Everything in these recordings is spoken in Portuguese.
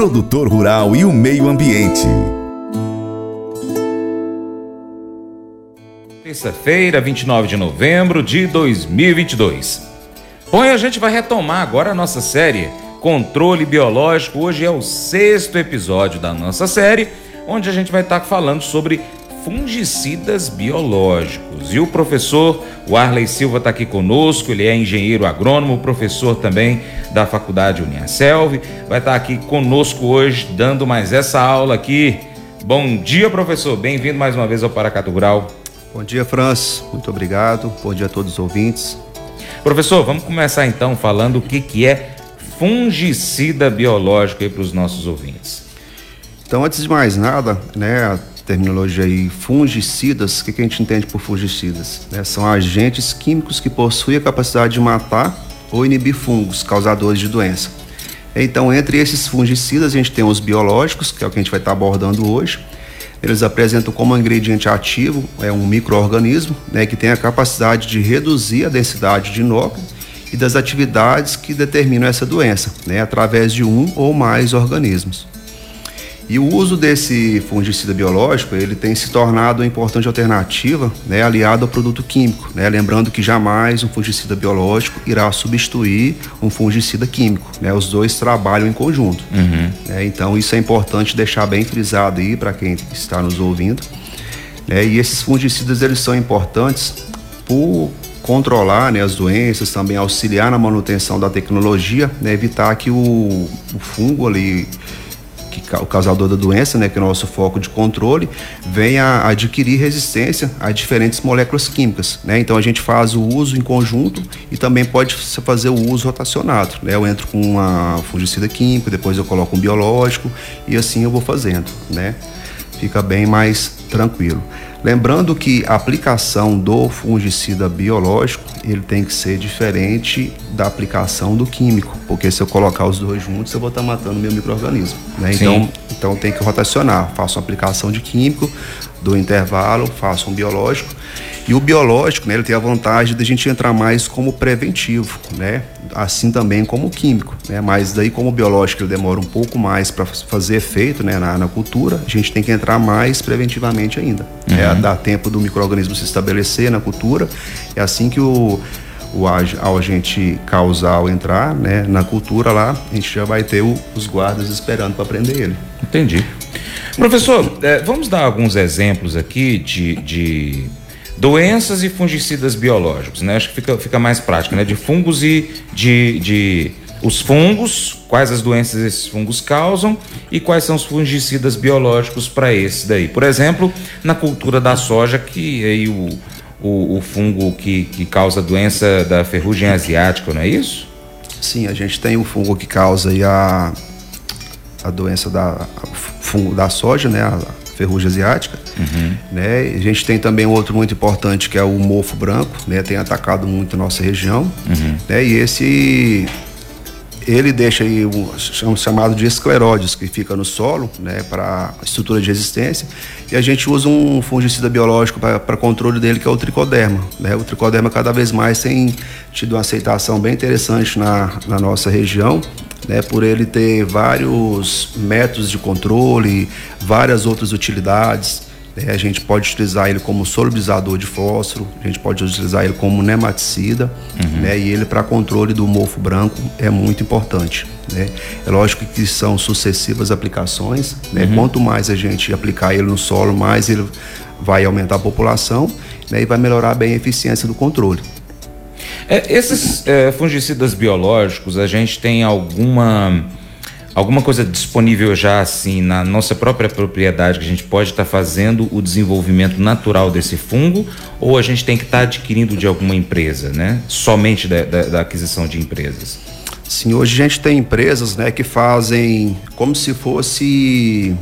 produtor rural e o meio ambiente. Terça-feira, 29 de novembro de 2022. Bom, e a gente vai retomar agora a nossa série Controle Biológico. Hoje é o sexto episódio da nossa série, onde a gente vai estar falando sobre fungicidas biológicos. E o professor Warley Silva está aqui conosco, ele é engenheiro agrônomo, professor também da Faculdade Uniaselv, vai estar aqui conosco hoje dando mais essa aula aqui. Bom dia, professor, bem-vindo mais uma vez ao Paracato Rural. Bom dia, Franz, muito obrigado, bom dia a todos os ouvintes. Professor, vamos começar então falando o que, que é fungicida biológico aí para os nossos ouvintes. Então, antes de mais nada, né, terminologia aí, fungicidas, o que, que a gente entende por fungicidas? Né? São agentes químicos que possuem a capacidade de matar ou inibir fungos causadores de doença. Então, entre esses fungicidas, a gente tem os biológicos, que é o que a gente vai estar abordando hoje. Eles apresentam como ingrediente ativo é um microorganismo, né, que tem a capacidade de reduzir a densidade de inóculo e das atividades que determinam essa doença, né, através de um ou mais organismos. E o uso desse fungicida biológico, ele tem se tornado uma importante alternativa, né, aliado ao produto químico, né, lembrando que jamais um fungicida biológico irá substituir um fungicida químico, né, os dois trabalham em conjunto. Uhum. Né, então isso é importante deixar bem frisado aí para quem está nos ouvindo. Né, e esses fungicidas eles são importantes por controlar né, as doenças, também auxiliar na manutenção da tecnologia, né, evitar que o, o fungo ali que, o causador da doença, né, que é o nosso foco de controle, venha adquirir resistência a diferentes moléculas químicas. Né? Então a gente faz o uso em conjunto e também pode fazer o uso rotacionado. Né? Eu entro com uma fungicida química, depois eu coloco um biológico e assim eu vou fazendo. Né? Fica bem mais tranquilo. Lembrando que a aplicação do fungicida biológico ele tem que ser diferente da aplicação do químico, porque se eu colocar os dois juntos eu vou estar matando meu microorganismo. Né? Então, então tem que rotacionar. Faço uma aplicação de químico, do intervalo, faço um biológico e o biológico, né, ele tem a vantagem de a gente entrar mais como preventivo, né? Assim também como químico, né? Mas daí como o biológico ele demora um pouco mais para fazer efeito, né, na, na, cultura, a gente tem que entrar mais preventivamente ainda. Uhum. É, dá tempo do microorganismo se estabelecer na cultura. É assim que o o ao agente causal entrar né, na cultura lá, a gente já vai ter o, os guardas esperando para prender ele. Entendi. Professor, é, vamos dar alguns exemplos aqui de, de Doenças e fungicidas biológicos, né? Acho que fica, fica mais prático, né? De fungos e de, de os fungos, quais as doenças esses fungos causam e quais são os fungicidas biológicos para esse daí. Por exemplo, na cultura da soja, que aí o, o, o fungo que, que causa a doença da ferrugem asiática, não é isso? Sim, a gente tem o fungo que causa a, a doença da, fungo da soja, né? A, ferrugem asiática. Uhum. Né? A gente tem também outro muito importante que é o mofo branco, né? Tem atacado muito a nossa região. Uhum. Né? E esse ele deixa aí um, chamado de escleróides que fica no solo, né, para estrutura de resistência, e a gente usa um fungicida biológico para controle dele que é o tricoderma, né? O tricoderma cada vez mais tem tido uma aceitação bem interessante na, na nossa região, né, por ele ter vários métodos de controle, várias outras utilidades. Né, a gente pode utilizar ele como solubilizador de fósforo, a gente pode utilizar ele como nematicida, uhum. né, e ele para controle do mofo branco é muito importante. Né. É lógico que são sucessivas aplicações, né, uhum. quanto mais a gente aplicar ele no solo, mais ele vai aumentar a população né, e vai melhorar bem a eficiência do controle. É, esses é, fungicidas biológicos, a gente tem alguma alguma coisa disponível já assim na nossa própria propriedade que a gente pode estar tá fazendo o desenvolvimento natural desse fungo ou a gente tem que estar tá adquirindo de alguma empresa, né? Somente da, da, da, aquisição de empresas. Sim, hoje a gente tem empresas, né, que fazem como se fosse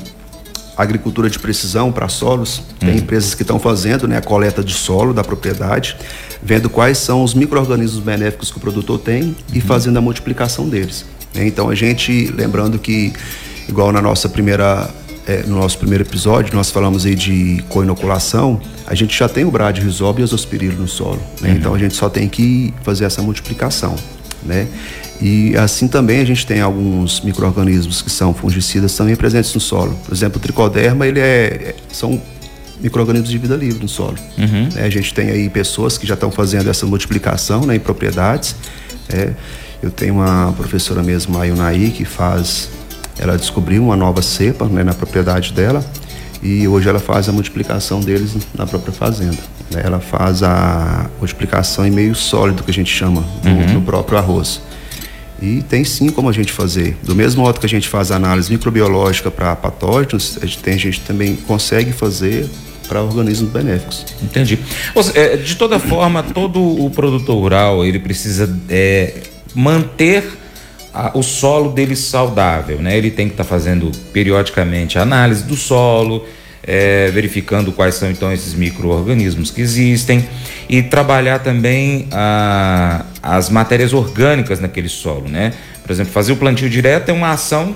agricultura de precisão para solos. Tem uhum. empresas que estão fazendo né, a coleta de solo da propriedade, vendo quais são os micro-organismos benéficos que o produtor tem e fazendo a multiplicação deles. Né? Então a gente, lembrando que, igual na nossa primeira é, no nosso primeiro episódio, nós falamos aí de coinoculação, a gente já tem o brad rizob e azospirilo no solo. Né? Uhum. Então a gente só tem que fazer essa multiplicação. Né? E assim também a gente tem alguns micro-organismos que são fungicidas também presentes no solo. Por exemplo, o tricoderma, ele é, são micro-organismos de vida livre no solo. Uhum. É, a gente tem aí pessoas que já estão fazendo essa multiplicação né, em propriedades. É, eu tenho uma professora mesmo, a Yunaí, que faz. Ela descobriu uma nova cepa né, na propriedade dela e hoje ela faz a multiplicação deles na própria fazenda. Né? Ela faz a multiplicação em meio sólido, que a gente chama, do, uhum. do próprio arroz. E tem sim como a gente fazer. Do mesmo modo que a gente faz análise microbiológica para patógenos, a gente, tem, a gente também consegue fazer para organismos benéficos. Entendi. Seja, de toda forma, todo o produtor rural ele precisa é, manter a, o solo dele saudável, né? Ele tem que estar tá fazendo periodicamente análise do solo, é, verificando quais são então esses micro-organismos que existem e trabalhar também a, as matérias orgânicas naquele solo, né? Por exemplo, fazer o plantio direto é uma ação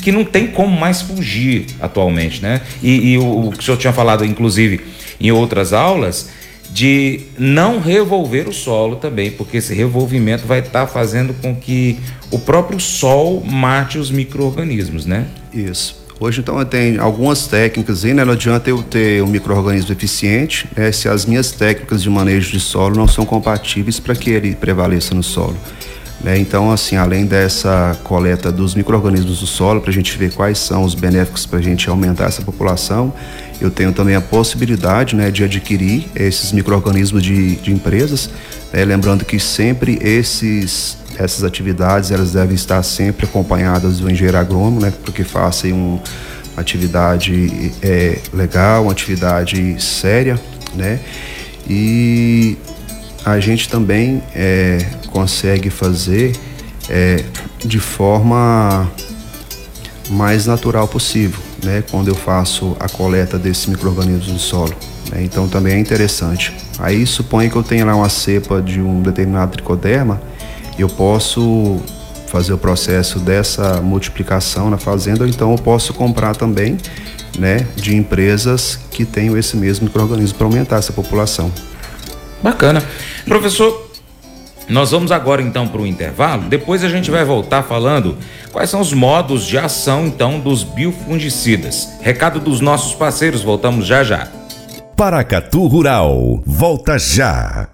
que não tem como mais fugir atualmente, né? E, e o, o, que o senhor tinha falado, inclusive, em outras aulas, de não revolver o solo também, porque esse revolvimento vai estar tá fazendo com que o próprio sol mate os micro-organismos, né? Isso. Hoje, então, tem algumas técnicas aí, né? Não adianta eu ter um microorganismo eficiente né? se as minhas técnicas de manejo de solo não são compatíveis para que ele prevaleça no solo. Né? Então, assim, além dessa coleta dos micro-organismos do solo, para a gente ver quais são os benéficos para a gente aumentar essa população, eu tenho também a possibilidade né, de adquirir esses micro-organismos de, de empresas, né? lembrando que sempre esses essas atividades elas devem estar sempre acompanhadas do engenheiro agrônomo, né, porque faça uma atividade é, legal, uma atividade séria, né, e a gente também é, consegue fazer é, de forma mais natural possível, né? Quando eu faço a coleta desses micro-organismos no solo. Né? Então também é interessante. Aí suponha que eu tenha lá uma cepa de um determinado tricoderma, eu posso fazer o processo dessa multiplicação na fazenda, ou então eu posso comprar também, né, de empresas que tenham esse mesmo microorganismo para aumentar essa população. Bacana. Professor, nós vamos agora então para o intervalo. Depois a gente vai voltar falando quais são os modos de ação então dos biofungicidas. Recado dos nossos parceiros, voltamos já já. Paracatu Rural, volta já.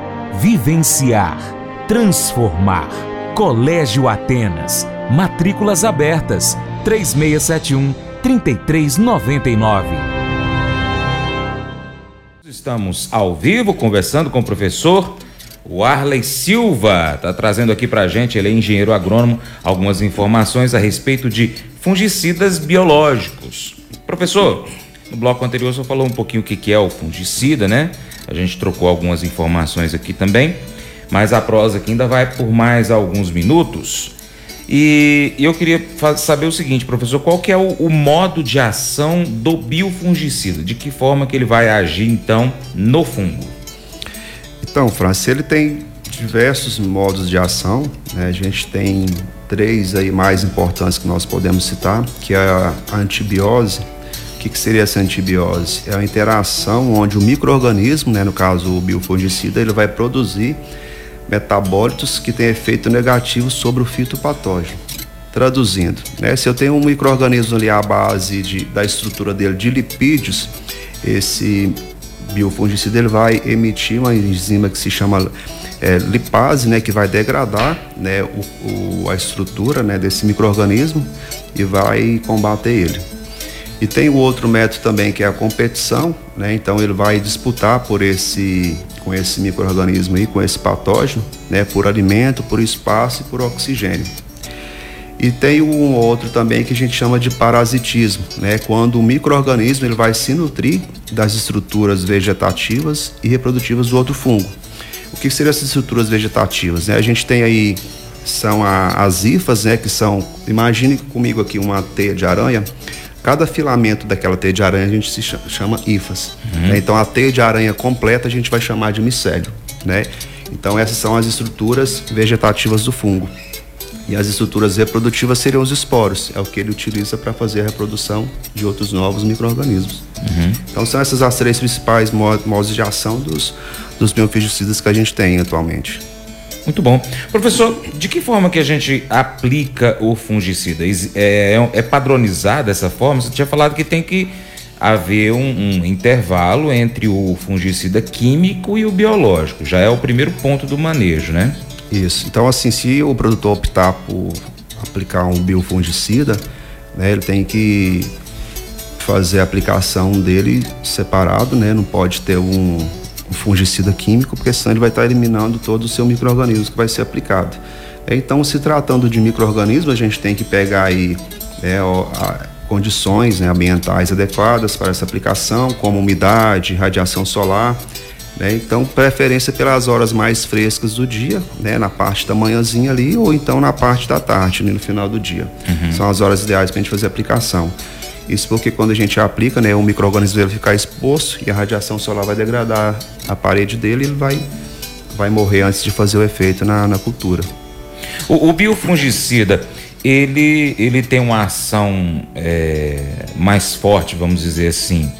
vivenciar, transformar. Colégio Atenas. Matrículas abertas. 3671 3399. Estamos ao vivo conversando com o professor Arley Silva. Está trazendo aqui para a gente, ele é engenheiro agrônomo, algumas informações a respeito de fungicidas biológicos. Professor, no bloco anterior você falou um pouquinho o que é o fungicida, né? A gente trocou algumas informações aqui também, mas a prosa aqui ainda vai por mais alguns minutos. E eu queria saber o seguinte, professor, qual que é o, o, modo de ação do biofungicida? De que forma que ele vai agir, então, no fungo? Então, Francis, ele tem diversos modos de ação. Né? A gente tem três aí mais importantes que nós podemos citar, que é a antibiose, que, que seria essa antibiose? É a interação onde o microorganismo, né, no caso o biofungicida, ele vai produzir metabólitos que têm efeito negativo sobre o fitopatógeno. Traduzindo, né, se eu tenho um microorganismo ali à base de, da estrutura dele de lipídios, esse biofungicida ele vai emitir uma enzima que se chama é, lipase, né, que vai degradar né, o, o, a estrutura né, desse microorganismo e vai combater ele. E tem o outro método também que é a competição, né? Então ele vai disputar por esse com esse microorganismo aí, com esse patógeno, né, por alimento, por espaço e por oxigênio. E tem um outro também que a gente chama de parasitismo, né? Quando o microorganismo ele vai se nutrir das estruturas vegetativas e reprodutivas do outro fungo. O que seriam essas estruturas vegetativas? Né? A gente tem aí são a, as hifas, né, que são, imagine comigo aqui uma teia de aranha, cada filamento daquela teia de aranha a gente se chama hifas. Uhum. Né? Então a teia de aranha completa a gente vai chamar de micélio, né? Então essas são as estruturas vegetativas do fungo. E as estruturas reprodutivas seriam os esporos, é o que ele utiliza para fazer a reprodução de outros novos micro-organismos. Uhum. Então são essas as três principais modos de ação dos, dos biofungicidas que a gente tem atualmente. Muito bom. Professor, de que forma que a gente aplica o fungicida? É, é, é padronizado dessa forma? Você tinha falado que tem que haver um, um, intervalo entre o fungicida químico e o biológico. Já é o primeiro ponto do manejo, né? Isso. Então, assim, se o produtor optar por aplicar um biofungicida, né, ele tem que fazer a aplicação dele separado, né? Não pode ter um, um fungicida químico, porque senão ele vai estar eliminando todo o seu microorganismo que vai ser aplicado. Então, se tratando de microorganismo, a gente tem que pegar aí é, condições né, ambientais adequadas para essa aplicação, como umidade, radiação solar. Né? Então, preferência pelas horas mais frescas do dia, né, na parte da manhãzinha ali, ou então na parte da tarde, né, no final do dia. Uhum. São as horas ideais para a gente fazer a aplicação. Isso porque quando a gente aplica, né, o microorganismo vai ficar exposto e a radiação solar vai degradar a parede dele e ele vai, vai morrer antes de fazer o efeito na, na cultura. O, o biofungicida, ele, ele tem uma ação é, mais forte, vamos dizer assim.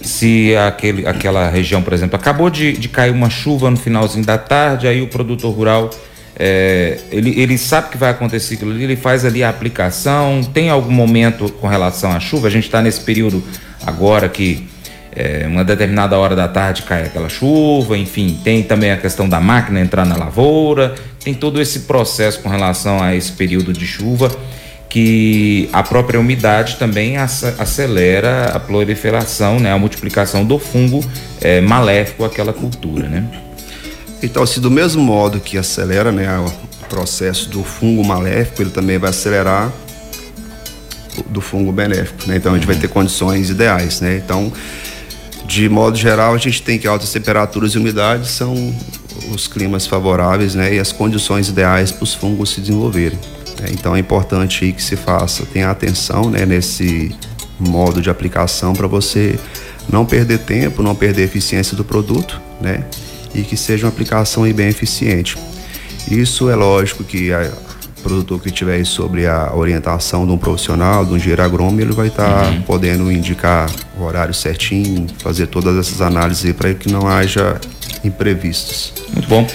Se aquele, aquela região, por exemplo, acabou de, de cair uma chuva no finalzinho da tarde, aí o produtor rural é, ele, ele sabe que vai acontecer aquilo ali, ele faz ali a aplicação. Tem algum momento com relação à chuva? A gente está nesse período agora que é, uma determinada hora da tarde cai aquela chuva, enfim, tem também a questão da máquina entrar na lavoura, tem todo esse processo com relação a esse período de chuva que a própria umidade também acelera a proliferação, né, a multiplicação do fungo é, maléfico àquela cultura, né? Então, se do mesmo modo que acelera né, o processo do fungo maléfico, ele também vai acelerar do fungo benéfico. Né? Então, a gente vai ter condições ideais. Né? Então, de modo geral, a gente tem que altas temperaturas e umidade são os climas favoráveis né? e as condições ideais para os fungos se desenvolverem. Né? Então, é importante que se faça, tenha atenção né, nesse modo de aplicação para você não perder tempo, não perder eficiência do produto, né? E que seja uma aplicação bem eficiente. Isso é lógico que o produtor que tiver sobre a orientação de um profissional, de um engenheiro agrônomo, ele vai estar tá uhum. podendo indicar o horário certinho, fazer todas essas análises para que não haja imprevistos. Muito bom.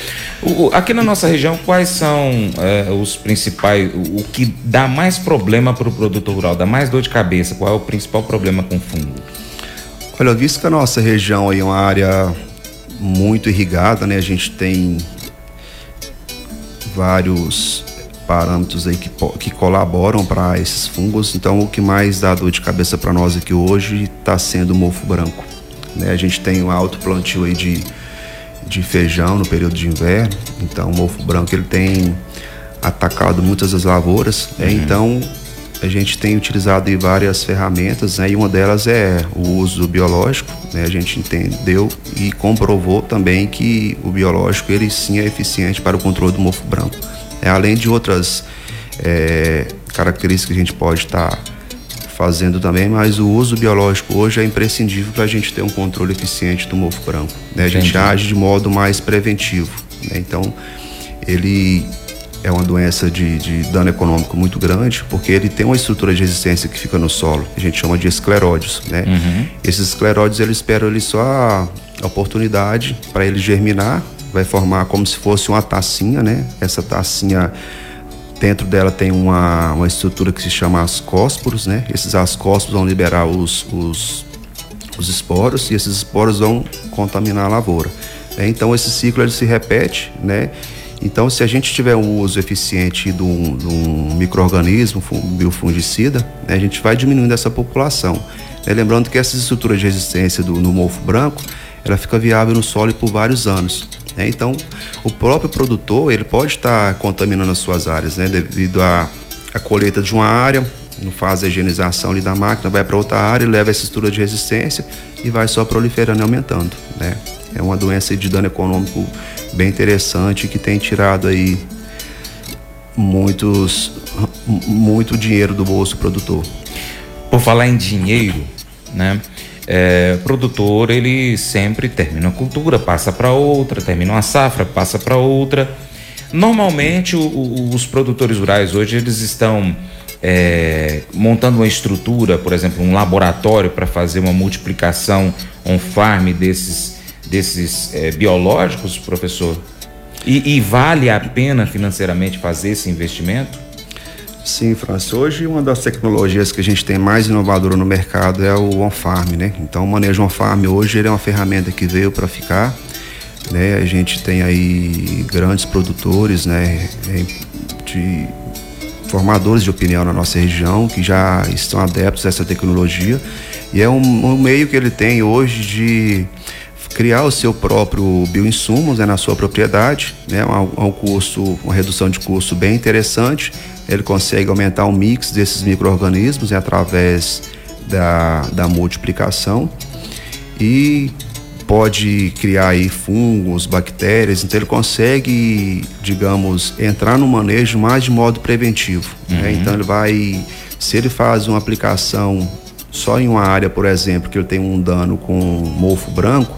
O, aqui na nossa região, quais são é, os principais, o, o, que dá mais problema para o produtor rural, dá mais dor de cabeça? Qual é o principal problema com fungo? Olha, visto que a nossa região aí é uma área muito irrigada, né? A gente tem vários parâmetros aí que, que colaboram para esses fungos. Então, o que mais dá dor de cabeça para nós aqui hoje está sendo o mofo branco. Né? A gente tem um alto plantio aí de, de feijão no período de inverno. Então, o mofo branco ele tem atacado muitas das lavouras. Né? Uhum. Então, a gente tem utilizado várias ferramentas, né, e uma delas é o uso biológico. Né, a gente entendeu e comprovou também que o biológico ele sim é eficiente para o controle do mofo branco. É, além de outras é, características que a gente pode estar tá fazendo também, mas o uso biológico hoje é imprescindível para a gente ter um controle eficiente do mofo branco. Né? A gente Entendi. age de modo mais preventivo. Né? Então, ele é uma doença de, de, dano econômico muito grande, porque ele tem uma estrutura de resistência que fica no solo, que a gente chama de escleródios, né? Uhum. Esses escleródios, eles esperam ali só a, a oportunidade para ele germinar, vai formar como se fosse uma tacinha, né? Essa tacinha, dentro dela tem uma, uma estrutura que se chama ascósporos, né? Esses ascósporos vão liberar os, os, os esporos e esses esporos vão contaminar a lavoura. Né? Então, esse ciclo ele se repete, né? Então, se a gente tiver um uso eficiente de um, de um microorganismo biofungicida, né, a gente vai diminuindo essa população. Né, lembrando que essa estrutura de resistência do, no mofo branco, ela fica viável no solo por vários anos. Né? Então, o próprio produtor ele pode estar contaminando as suas áreas, né, devido à, à colheita de uma área, não faz a higienização ali da máquina, vai para outra área, leva essa estrutura de resistência e vai só proliferando e aumentando, né? É uma doença de dano econômico bem interessante que tem tirado aí muitos muito dinheiro do bolso do produtor. Por falar em dinheiro, né? É, produtor ele sempre termina a cultura, passa para outra, termina uma safra, passa para outra. Normalmente o, o, os produtores rurais hoje eles estão é, montando uma estrutura, por exemplo, um laboratório para fazer uma multiplicação on farm desses, desses é, biológicos, professor? E, e vale a pena financeiramente fazer esse investimento? Sim, Francis. Hoje uma das tecnologias que a gente tem mais inovadora no mercado é o on-farm, né? Então o manejo on-farm hoje ele é uma ferramenta que veio para ficar, né? A gente tem aí grandes produtores, né? De formadores de opinião na nossa região que já estão adeptos a essa tecnologia e é um, um meio que ele tem hoje de criar o seu próprio bioinsumos né, na sua propriedade, né, um, um custo, uma redução de custo bem interessante. Ele consegue aumentar o mix desses micro-organismos né, através da, da multiplicação e pode criar aí fungos, bactérias, então ele consegue, digamos, entrar no manejo mais de modo preventivo. Né? Uhum. Né? Então ele vai, se ele faz uma aplicação só em uma área, por exemplo, que ele tem um dano com mofo branco,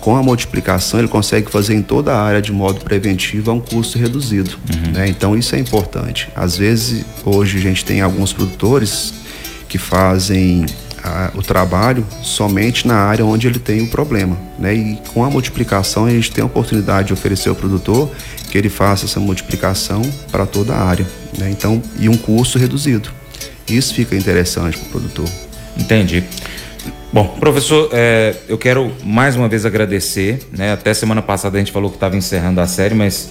com a multiplicação ele consegue fazer em toda a área de modo preventivo a um custo reduzido. Uhum. Né? Então isso é importante. Às vezes, hoje a gente tem alguns produtores que fazem a, o trabalho somente na área onde ele tem o problema. Né? E com a multiplicação a gente tem a oportunidade de oferecer ao produtor que ele faça essa multiplicação para toda a área. Né? Então, e um custo reduzido. Isso fica interessante para o produtor. Entendi. Bom, professor, é, eu quero mais uma vez agradecer. Né? Até semana passada a gente falou que estava encerrando a série, mas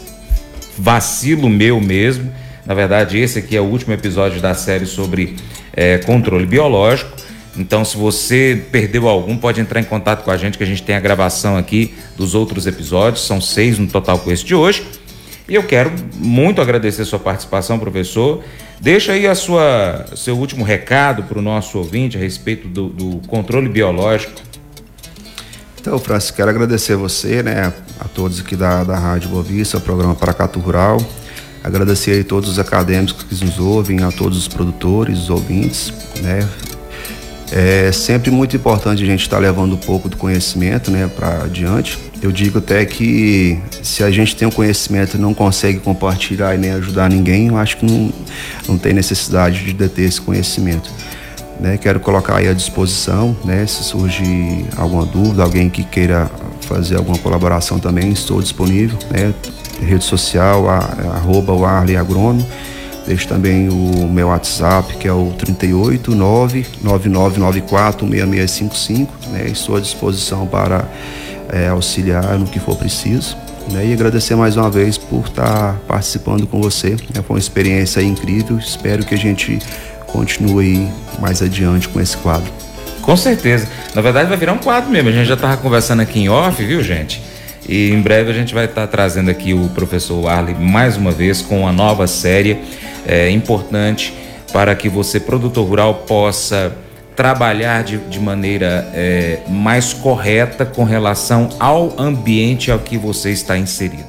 vacilo meu mesmo. Na verdade, esse aqui é o último episódio da série sobre é, controle biológico. Então, se você perdeu algum, pode entrar em contato com a gente, que a gente tem a gravação aqui dos outros episódios. São seis no total com esse de hoje. E eu quero muito agradecer a sua participação, professor. Deixa aí a sua, seu último recado para o nosso ouvinte a respeito do, do, controle biológico. Então, Francisco, quero agradecer você, né, a todos aqui da, da Rádio Bovista, o programa Paracatu Rural. Agradecer aí todos os acadêmicos que nos ouvem, a todos os produtores, os ouvintes, né. É sempre muito importante a gente estar tá levando um pouco do conhecimento, né, para adiante eu digo até que se a gente tem o um conhecimento e não consegue compartilhar e nem ajudar ninguém, eu acho que não, não tem necessidade de deter esse conhecimento. Né? Quero colocar aí à disposição, né? se surgir alguma dúvida, alguém que queira fazer alguma colaboração também, estou disponível. Né? Rede social, a, arroba o Arley Agrônomo. Deixo também o meu WhatsApp, que é o 389 9994 6655. Né? Estou à disposição para é, auxiliar no que for preciso. Né? E agradecer mais uma vez por estar participando com você. Né? Foi uma experiência incrível. Espero que a gente continue mais adiante com esse quadro. Com certeza. Na verdade, vai virar um quadro mesmo. A gente já estava conversando aqui em off, viu, gente? E em breve a gente vai estar trazendo aqui o professor Arley mais uma vez com uma nova série é, importante para que você, produtor rural, possa trabalhar de, de maneira é, mais correta com relação ao ambiente ao que você está inserido.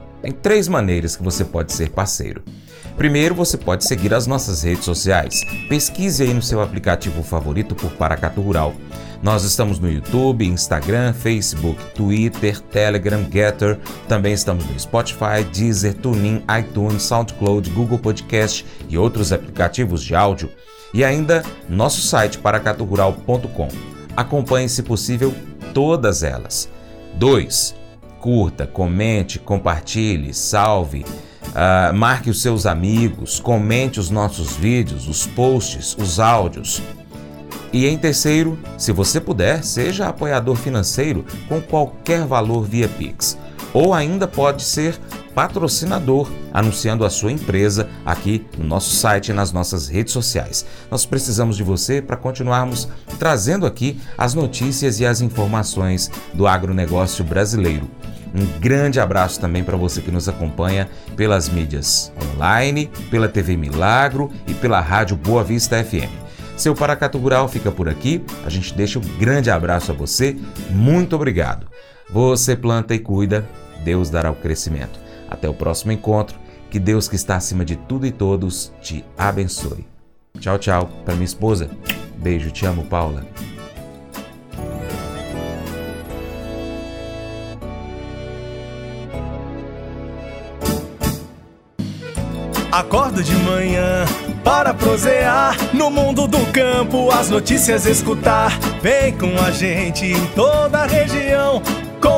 Tem três maneiras que você pode ser parceiro. Primeiro, você pode seguir as nossas redes sociais. Pesquise aí no seu aplicativo favorito por Paracatu Rural. Nós estamos no YouTube, Instagram, Facebook, Twitter, Telegram, Getter. Também estamos no Spotify, Deezer, TuneIn, iTunes, SoundCloud, Google Podcast e outros aplicativos de áudio. E ainda nosso site paracaturural.com. Acompanhe, se possível, todas elas. 2 curta, comente, compartilhe, salve, uh, marque os seus amigos, comente os nossos vídeos, os posts, os áudios. E em terceiro, se você puder, seja apoiador financeiro com qualquer valor via Pix. Ou ainda pode ser patrocinador, anunciando a sua empresa aqui no nosso site e nas nossas redes sociais. Nós precisamos de você para continuarmos trazendo aqui as notícias e as informações do agronegócio brasileiro. Um grande abraço também para você que nos acompanha pelas mídias online, pela TV Milagro e pela Rádio Boa Vista FM. Seu Paracatu Rural fica por aqui. A gente deixa um grande abraço a você. Muito obrigado. Você planta e cuida, Deus dará o crescimento. Até o próximo encontro. Que Deus que está acima de tudo e todos te abençoe. Tchau, tchau. Para minha esposa. Beijo, te amo, Paula. Acordo de manhã para prosear no mundo do campo, as notícias escutar. Vem com a gente em toda a região